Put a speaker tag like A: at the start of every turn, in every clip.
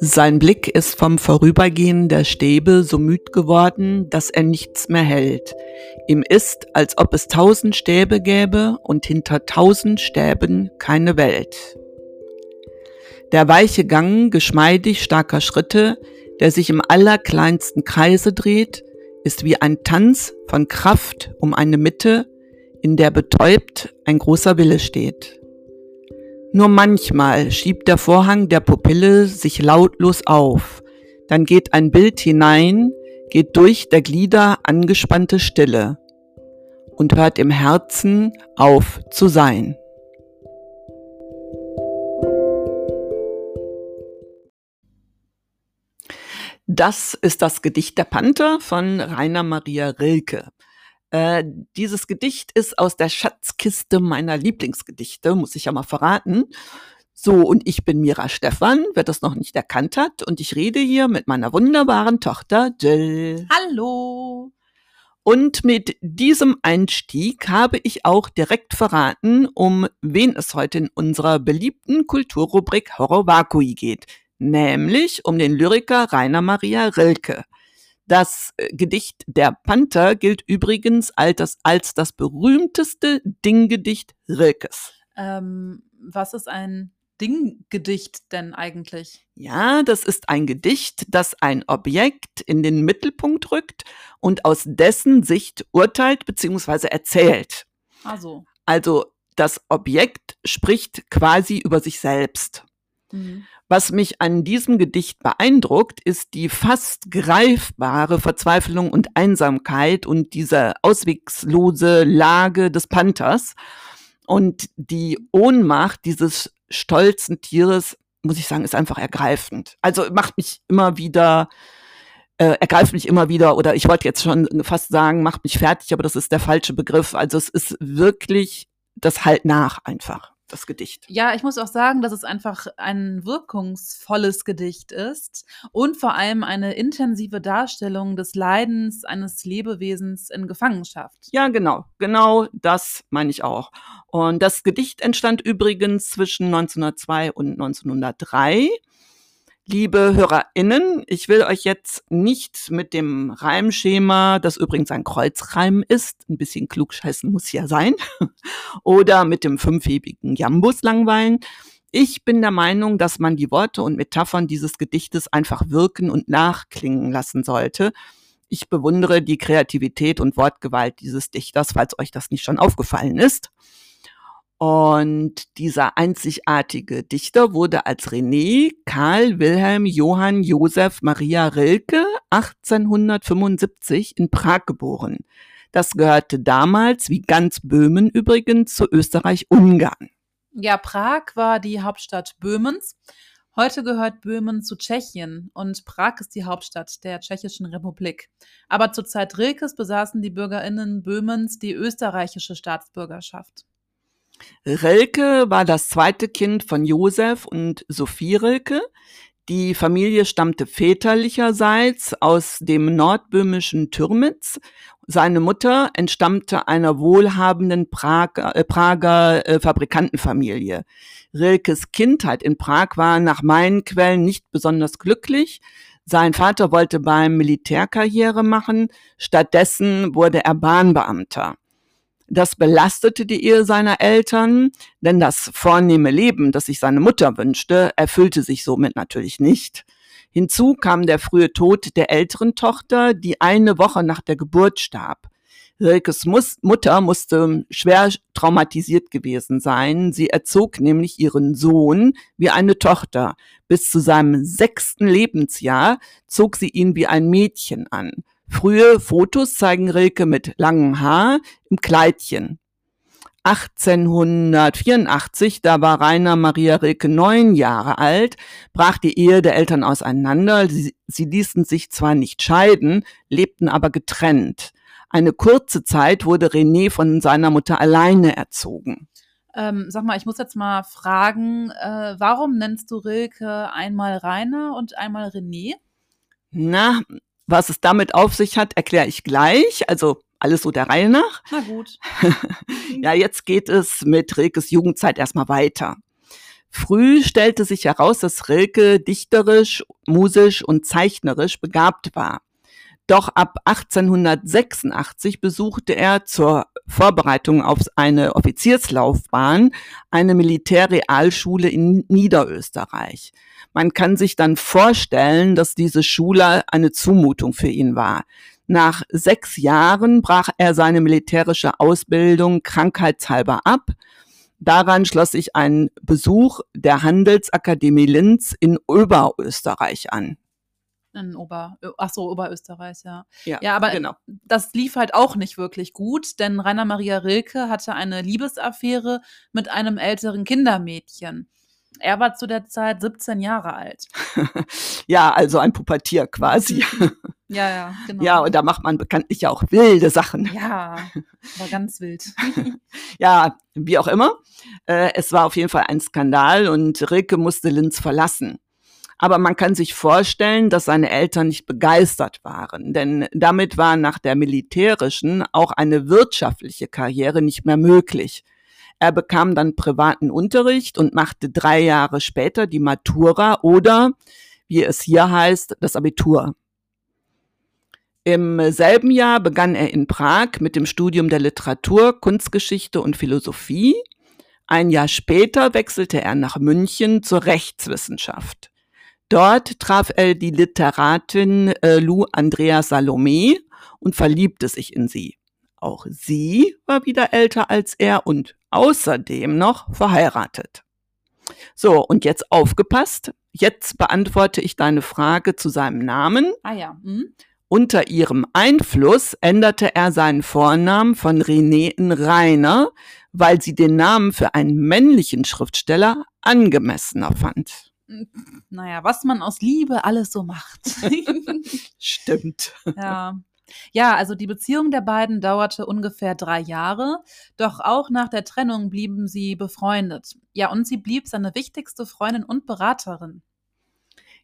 A: Sein Blick ist vom Vorübergehen der Stäbe so müd geworden, dass er nichts mehr hält. Ihm ist, als ob es tausend Stäbe gäbe und hinter tausend Stäben keine Welt. Der weiche Gang geschmeidig starker Schritte, der sich im allerkleinsten Kreise dreht, ist wie ein Tanz von Kraft um eine Mitte, in der betäubt ein großer Wille steht. Nur manchmal schiebt der Vorhang der Pupille sich lautlos auf, dann geht ein Bild hinein, geht durch der Glieder angespannte Stille und hört im Herzen auf zu sein. Das ist das Gedicht der Panther von Rainer Maria Rilke. Äh, dieses Gedicht ist aus der Schatzkiste meiner Lieblingsgedichte, muss ich ja mal verraten. So, und ich bin Mira Stefan, wer das noch nicht erkannt hat, und ich rede hier mit meiner wunderbaren Tochter Jill.
B: Hallo!
A: Und mit diesem Einstieg habe ich auch direkt verraten, um wen es heute in unserer beliebten Kulturrubrik Horror Vakui geht, nämlich um den Lyriker Rainer Maria Rilke. Das äh, Gedicht Der Panther gilt übrigens als das, als das berühmteste Dinggedicht Rilkes.
B: Ähm, was ist ein Dinggedicht denn eigentlich?
A: Ja, das ist ein Gedicht, das ein Objekt in den Mittelpunkt rückt und aus dessen Sicht urteilt bzw. erzählt.
B: Also.
A: Also das Objekt spricht quasi über sich selbst. Mhm. Was mich an diesem Gedicht beeindruckt, ist die fast greifbare Verzweiflung und Einsamkeit und diese auswegslose Lage des Panthers und die Ohnmacht dieses stolzen Tieres, muss ich sagen, ist einfach ergreifend. Also macht mich immer wieder äh, ergreift mich immer wieder oder ich wollte jetzt schon fast sagen, macht mich fertig, aber das ist der falsche Begriff. Also es ist wirklich das halt nach einfach das Gedicht.
B: Ja, ich muss auch sagen, dass es einfach ein wirkungsvolles Gedicht ist und vor allem eine intensive Darstellung des Leidens eines Lebewesens in Gefangenschaft.
A: Ja, genau. Genau das meine ich auch. Und das Gedicht entstand übrigens zwischen 1902 und 1903 Liebe HörerInnen, ich will euch jetzt nicht mit dem Reimschema, das übrigens ein Kreuzreim ist, ein bisschen klugscheißen muss ja sein, oder mit dem fünfhebigen Jambus langweilen. Ich bin der Meinung, dass man die Worte und Metaphern dieses Gedichtes einfach wirken und nachklingen lassen sollte. Ich bewundere die Kreativität und Wortgewalt dieses Dichters, falls euch das nicht schon aufgefallen ist. Und dieser einzigartige Dichter wurde als René Karl Wilhelm Johann Josef Maria Rilke 1875 in Prag geboren. Das gehörte damals, wie ganz Böhmen übrigens, zu Österreich-Ungarn.
B: Ja, Prag war die Hauptstadt Böhmens. Heute gehört Böhmen zu Tschechien und Prag ist die Hauptstadt der Tschechischen Republik. Aber zur Zeit Rilkes besaßen die BürgerInnen Böhmens die österreichische Staatsbürgerschaft.
A: Rilke war das zweite Kind von Josef und Sophie Rilke. Die Familie stammte väterlicherseits aus dem nordböhmischen Türmitz. Seine Mutter entstammte einer wohlhabenden Prager, äh, Prager äh, Fabrikantenfamilie. Rilkes Kindheit in Prag war nach meinen Quellen nicht besonders glücklich. Sein Vater wollte beim Militär Karriere machen, stattdessen wurde er Bahnbeamter. Das belastete die Ehe seiner Eltern, denn das vornehme Leben, das sich seine Mutter wünschte, erfüllte sich somit natürlich nicht. Hinzu kam der frühe Tod der älteren Tochter, die eine Woche nach der Geburt starb. Rilkes Mutter musste schwer traumatisiert gewesen sein. Sie erzog nämlich ihren Sohn wie eine Tochter. Bis zu seinem sechsten Lebensjahr zog sie ihn wie ein Mädchen an. Frühe Fotos zeigen Rilke mit langem Haar im Kleidchen. 1884, da war Rainer Maria Rilke neun Jahre alt, brach die Ehe der Eltern auseinander. Sie, sie ließen sich zwar nicht scheiden, lebten aber getrennt. Eine kurze Zeit wurde René von seiner Mutter alleine erzogen.
B: Ähm, sag mal, ich muss jetzt mal fragen, äh, warum nennst du Rilke einmal Rainer und einmal René?
A: Na, was es damit auf sich hat, erkläre ich gleich. Also alles so der Reihe nach.
B: Na gut.
A: ja, jetzt geht es mit Rilkes Jugendzeit erstmal weiter. Früh stellte sich heraus, dass Rilke dichterisch, musisch und zeichnerisch begabt war. Doch ab 1886 besuchte er zur Vorbereitung auf eine Offizierslaufbahn eine Militärrealschule in Niederösterreich. Man kann sich dann vorstellen, dass diese Schule eine Zumutung für ihn war. Nach sechs Jahren brach er seine militärische Ausbildung krankheitshalber ab. Daran schloss sich ein Besuch der Handelsakademie Linz in Oberösterreich an.
B: In Ober, ach so, Oberösterreich, ja.
A: Ja,
B: Ja, aber
A: genau.
B: das lief halt auch nicht wirklich gut, denn Rainer Maria Rilke hatte eine Liebesaffäre mit einem älteren Kindermädchen. Er war zu der Zeit 17 Jahre alt.
A: Ja, also ein Pubertier quasi.
B: Ja, ja, genau.
A: Ja, und da macht man bekanntlich ja auch wilde Sachen.
B: ja, war ganz wild.
A: Ja, wie auch immer. Äh, es war auf jeden Fall ein Skandal und Rilke musste Linz verlassen. Aber man kann sich vorstellen, dass seine Eltern nicht begeistert waren, denn damit war nach der militärischen auch eine wirtschaftliche Karriere nicht mehr möglich. Er bekam dann privaten Unterricht und machte drei Jahre später die Matura oder, wie es hier heißt, das Abitur. Im selben Jahr begann er in Prag mit dem Studium der Literatur, Kunstgeschichte und Philosophie. Ein Jahr später wechselte er nach München zur Rechtswissenschaft. Dort traf er die Literatin äh, Lou Andrea Salome und verliebte sich in sie. Auch sie war wieder älter als er und außerdem noch verheiratet. So, und jetzt aufgepasst. Jetzt beantworte ich deine Frage zu seinem Namen.
B: Ah ja. Hm?
A: Unter ihrem Einfluss änderte er seinen Vornamen von René in Rainer, weil sie den Namen für einen männlichen Schriftsteller angemessener fand.
B: Naja, was man aus Liebe alles so macht.
A: Stimmt.
B: ja. Ja, also die Beziehung der beiden dauerte ungefähr drei Jahre, doch auch nach der Trennung blieben sie befreundet. Ja, und sie blieb seine wichtigste Freundin und Beraterin.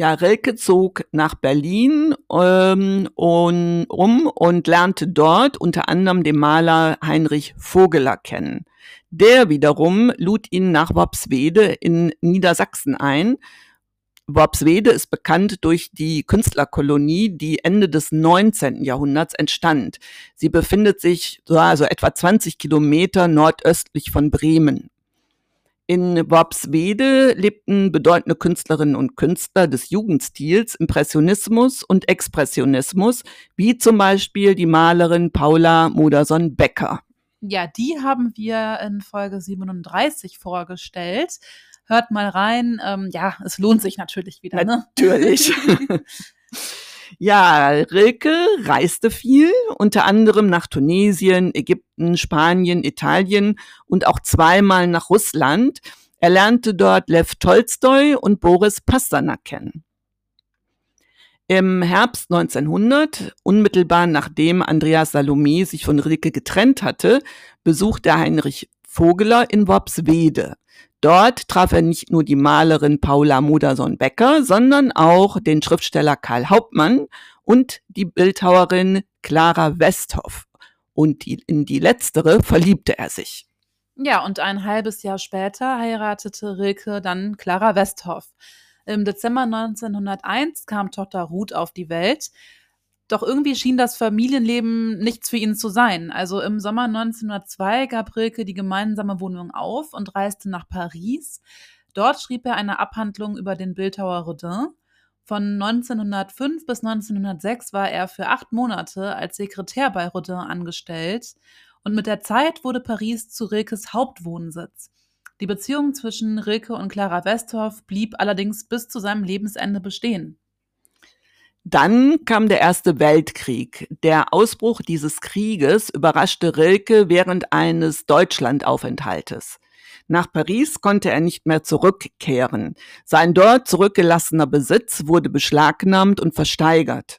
A: Ja, Rilke zog nach Berlin ähm, und, um und lernte dort unter anderem den Maler Heinrich Vogeler kennen. Der wiederum lud ihn nach Worpswede in Niedersachsen ein. Worpswede ist bekannt durch die Künstlerkolonie, die Ende des 19. Jahrhunderts entstand. Sie befindet sich so also etwa 20 Kilometer nordöstlich von Bremen. In Worpswede lebten bedeutende Künstlerinnen und Künstler des Jugendstils, Impressionismus und Expressionismus, wie zum Beispiel die Malerin Paula Modersohn-Becker.
B: Ja, die haben wir in Folge 37 vorgestellt. Hört mal rein. Ähm, ja, es lohnt sich natürlich wieder. Ne?
A: Natürlich. Ja, Rilke reiste viel, unter anderem nach Tunesien, Ägypten, Spanien, Italien und auch zweimal nach Russland. Er lernte dort Lev Tolstoi und Boris Pasternak kennen. Im Herbst 1900, unmittelbar nachdem Andreas Salome sich von Rilke getrennt hatte, besuchte Heinrich Vogeler in Worpswede. Dort traf er nicht nur die Malerin Paula Modersohn-Becker, sondern auch den Schriftsteller Karl Hauptmann und die Bildhauerin Clara Westhoff. Und die, in die letztere verliebte er sich.
B: Ja, und ein halbes Jahr später heiratete Rilke dann Clara Westhoff. Im Dezember 1901 kam Tochter Ruth auf die Welt. Doch irgendwie schien das Familienleben nichts für ihn zu sein. Also im Sommer 1902 gab Rilke die gemeinsame Wohnung auf und reiste nach Paris. Dort schrieb er eine Abhandlung über den Bildhauer Rodin. Von 1905 bis 1906 war er für acht Monate als Sekretär bei Rodin angestellt. Und mit der Zeit wurde Paris zu Rilkes Hauptwohnsitz. Die Beziehung zwischen Rilke und Clara Westhoff blieb allerdings bis zu seinem Lebensende bestehen.
A: Dann kam der Erste Weltkrieg. Der Ausbruch dieses Krieges überraschte Rilke während eines Deutschlandaufenthaltes. Nach Paris konnte er nicht mehr zurückkehren. Sein dort zurückgelassener Besitz wurde beschlagnahmt und versteigert.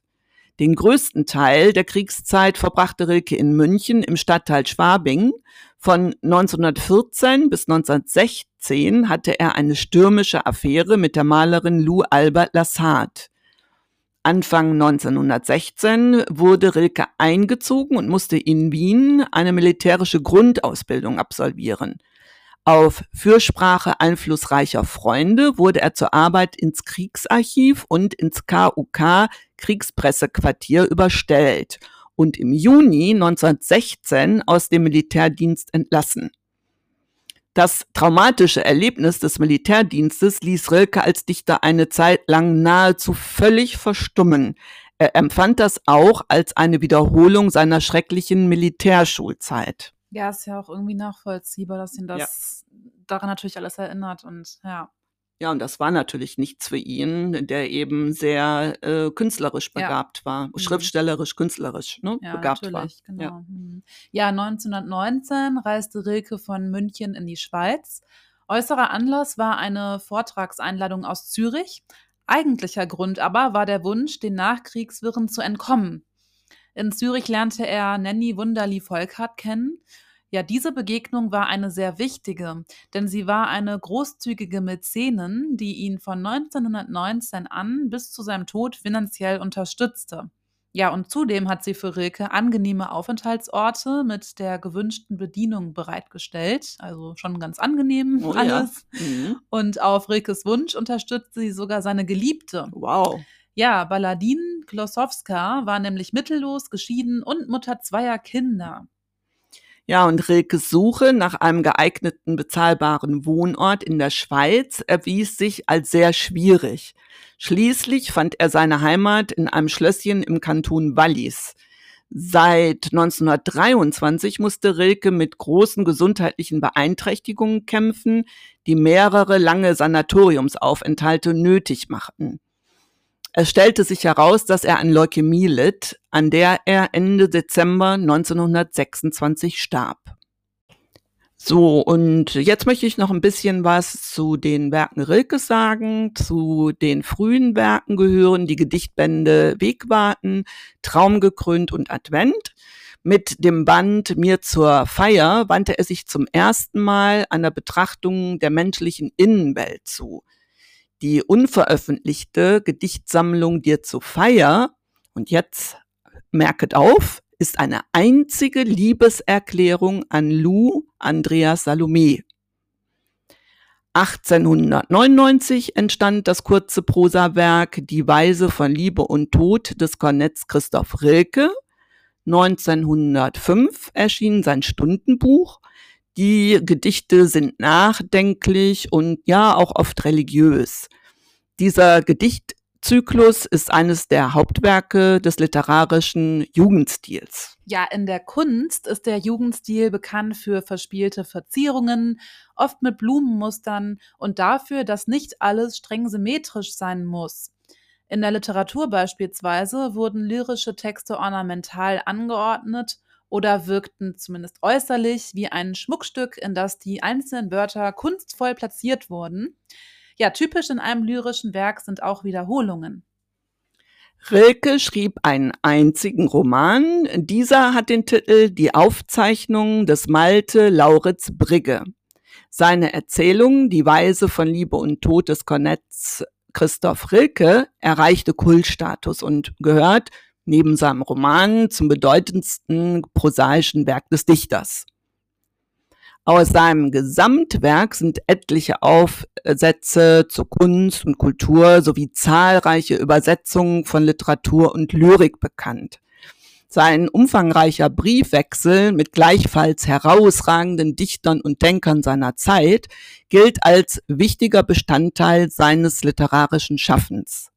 A: Den größten Teil der Kriegszeit verbrachte Rilke in München im Stadtteil Schwabing. Von 1914 bis 1916 hatte er eine stürmische Affäre mit der Malerin Lou Albert Lassard. Anfang 1916 wurde Rilke eingezogen und musste in Wien eine militärische Grundausbildung absolvieren. Auf Fürsprache einflussreicher Freunde wurde er zur Arbeit ins Kriegsarchiv und ins KUK Kriegspressequartier überstellt und im Juni 1916 aus dem Militärdienst entlassen. Das traumatische Erlebnis des Militärdienstes ließ Rilke als Dichter eine Zeit lang nahezu völlig verstummen. Er empfand das auch als eine Wiederholung seiner schrecklichen Militärschulzeit.
B: Ja, ist ja auch irgendwie nachvollziehbar, dass ihn das ja. daran natürlich alles erinnert und ja.
A: Ja, und das war natürlich nichts für ihn, der eben sehr äh, künstlerisch begabt ja. war, mhm. schriftstellerisch, künstlerisch ne, ja, begabt
B: natürlich,
A: war.
B: Genau. Ja. Mhm. ja, 1919 reiste Rilke von München in die Schweiz. Äußerer Anlass war eine Vortragseinladung aus Zürich. Eigentlicher Grund aber war der Wunsch, den Nachkriegswirren zu entkommen. In Zürich lernte er Nanny Wunderli Volkhardt kennen ja, diese Begegnung war eine sehr wichtige, denn sie war eine großzügige Mäzenin, die ihn von 1919 an bis zu seinem Tod finanziell unterstützte. Ja, und zudem hat sie für Rilke angenehme Aufenthaltsorte mit der gewünschten Bedienung bereitgestellt. Also schon ganz angenehm oh, alles. Ja. Mhm. Und auf Rilkes Wunsch unterstützt sie sogar seine Geliebte.
A: Wow.
B: Ja, Baladin Klosowska war nämlich mittellos, geschieden und Mutter zweier Kinder.
A: Ja, und Rilkes Suche nach einem geeigneten bezahlbaren Wohnort in der Schweiz erwies sich als sehr schwierig. Schließlich fand er seine Heimat in einem Schlösschen im Kanton Wallis. Seit 1923 musste Rilke mit großen gesundheitlichen Beeinträchtigungen kämpfen, die mehrere lange Sanatoriumsaufenthalte nötig machten. Es stellte sich heraus, dass er an Leukämie litt, an der er Ende Dezember 1926 starb. So, und jetzt möchte ich noch ein bisschen was zu den Werken Rilkes sagen. Zu den frühen Werken gehören die Gedichtbände Wegwarten, Traumgekrönt und Advent. Mit dem Band Mir zur Feier wandte er sich zum ersten Mal einer Betrachtung der menschlichen Innenwelt zu die unveröffentlichte Gedichtsammlung Dir zu Feier, und jetzt merket auf, ist eine einzige Liebeserklärung an Lou Andreas Salome. 1899 entstand das kurze Prosawerk Die Weise von Liebe und Tod des Kornetts Christoph Rilke. 1905 erschien sein Stundenbuch. Die Gedichte sind nachdenklich und ja auch oft religiös. Dieser Gedichtzyklus ist eines der Hauptwerke des literarischen Jugendstils.
B: Ja, in der Kunst ist der Jugendstil bekannt für verspielte Verzierungen, oft mit Blumenmustern und dafür, dass nicht alles streng symmetrisch sein muss. In der Literatur beispielsweise wurden lyrische Texte ornamental angeordnet oder wirkten zumindest äußerlich wie ein Schmuckstück, in das die einzelnen Wörter kunstvoll platziert wurden. Ja, typisch in einem lyrischen Werk sind auch Wiederholungen.
A: Rilke schrieb einen einzigen Roman. Dieser hat den Titel Die Aufzeichnung des Malte Lauritz Brigge. Seine Erzählung Die Weise von Liebe und Tod des Kornetts Christoph Rilke erreichte Kultstatus und gehört neben seinem Roman zum bedeutendsten prosaischen Werk des Dichters. Aus seinem Gesamtwerk sind etliche Aufsätze zur Kunst und Kultur sowie zahlreiche Übersetzungen von Literatur und Lyrik bekannt. Sein umfangreicher Briefwechsel mit gleichfalls herausragenden Dichtern und Denkern seiner Zeit gilt als wichtiger Bestandteil seines literarischen Schaffens.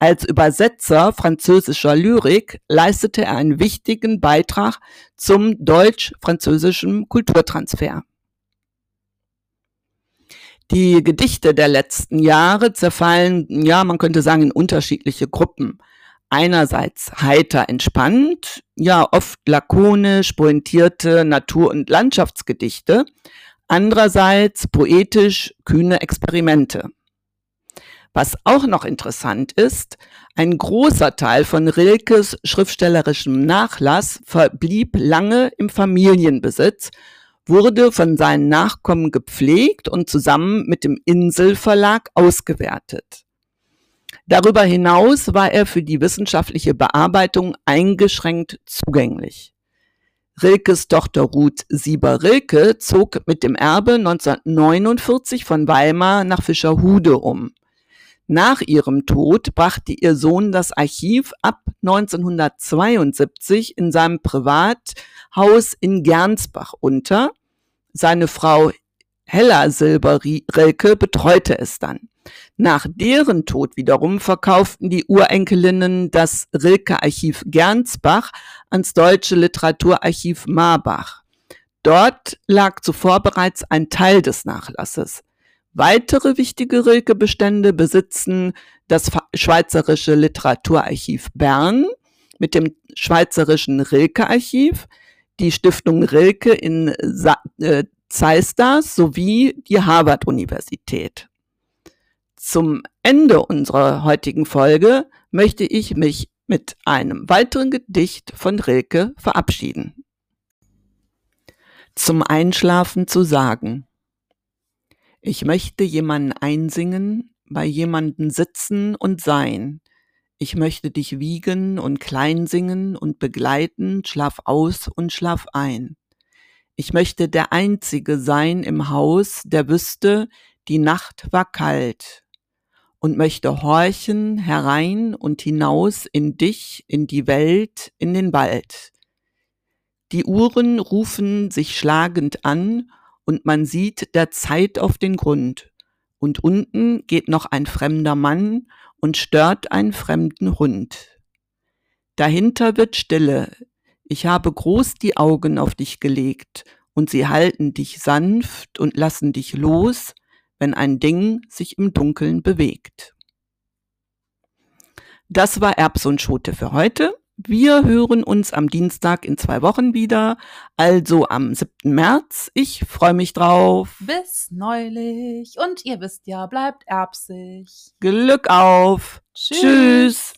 A: Als Übersetzer französischer Lyrik leistete er einen wichtigen Beitrag zum deutsch-französischen Kulturtransfer. Die Gedichte der letzten Jahre zerfallen, ja, man könnte sagen, in unterschiedliche Gruppen. Einerseits heiter entspannt, ja, oft lakonisch pointierte Natur- und Landschaftsgedichte. Andererseits poetisch kühne Experimente. Was auch noch interessant ist, ein großer Teil von Rilkes schriftstellerischem Nachlass verblieb lange im Familienbesitz, wurde von seinen Nachkommen gepflegt und zusammen mit dem Inselverlag ausgewertet. Darüber hinaus war er für die wissenschaftliche Bearbeitung eingeschränkt zugänglich. Rilkes Tochter Ruth Sieber-Rilke zog mit dem Erbe 1949 von Weimar nach Fischerhude um. Nach ihrem Tod brachte ihr Sohn das Archiv ab 1972 in seinem Privathaus in Gernsbach unter. Seine Frau Hella Silber-Rilke betreute es dann. Nach deren Tod wiederum verkauften die Urenkelinnen das Rilke-Archiv Gernsbach ans Deutsche Literaturarchiv Marbach. Dort lag zuvor bereits ein Teil des Nachlasses. Weitere wichtige Rilke-Bestände besitzen das Schweizerische Literaturarchiv Bern mit dem Schweizerischen Rilke-Archiv, die Stiftung Rilke in äh, Zeisters sowie die Harvard-Universität. Zum Ende unserer heutigen Folge möchte ich mich mit einem weiteren Gedicht von Rilke verabschieden. Zum Einschlafen zu sagen. Ich möchte jemanden einsingen, bei jemanden sitzen und sein. Ich möchte dich wiegen und klein singen und begleiten, schlaf aus und schlaf ein. Ich möchte der Einzige sein im Haus, der wüsste, die Nacht war kalt und möchte horchen herein und hinaus in dich, in die Welt, in den Wald. Die Uhren rufen sich schlagend an und man sieht der Zeit auf den Grund. Und unten geht noch ein fremder Mann und stört einen fremden Hund. Dahinter wird Stille. Ich habe groß die Augen auf dich gelegt und sie halten dich sanft und lassen dich los, wenn ein Ding sich im Dunkeln bewegt. Das war Erbs und Schote für heute. Wir hören uns am Dienstag in zwei Wochen wieder, also am 7. März. Ich freue mich drauf.
B: Bis neulich. Und ihr wisst ja, bleibt erbsig.
A: Glück auf. Tschüss. Tschüss.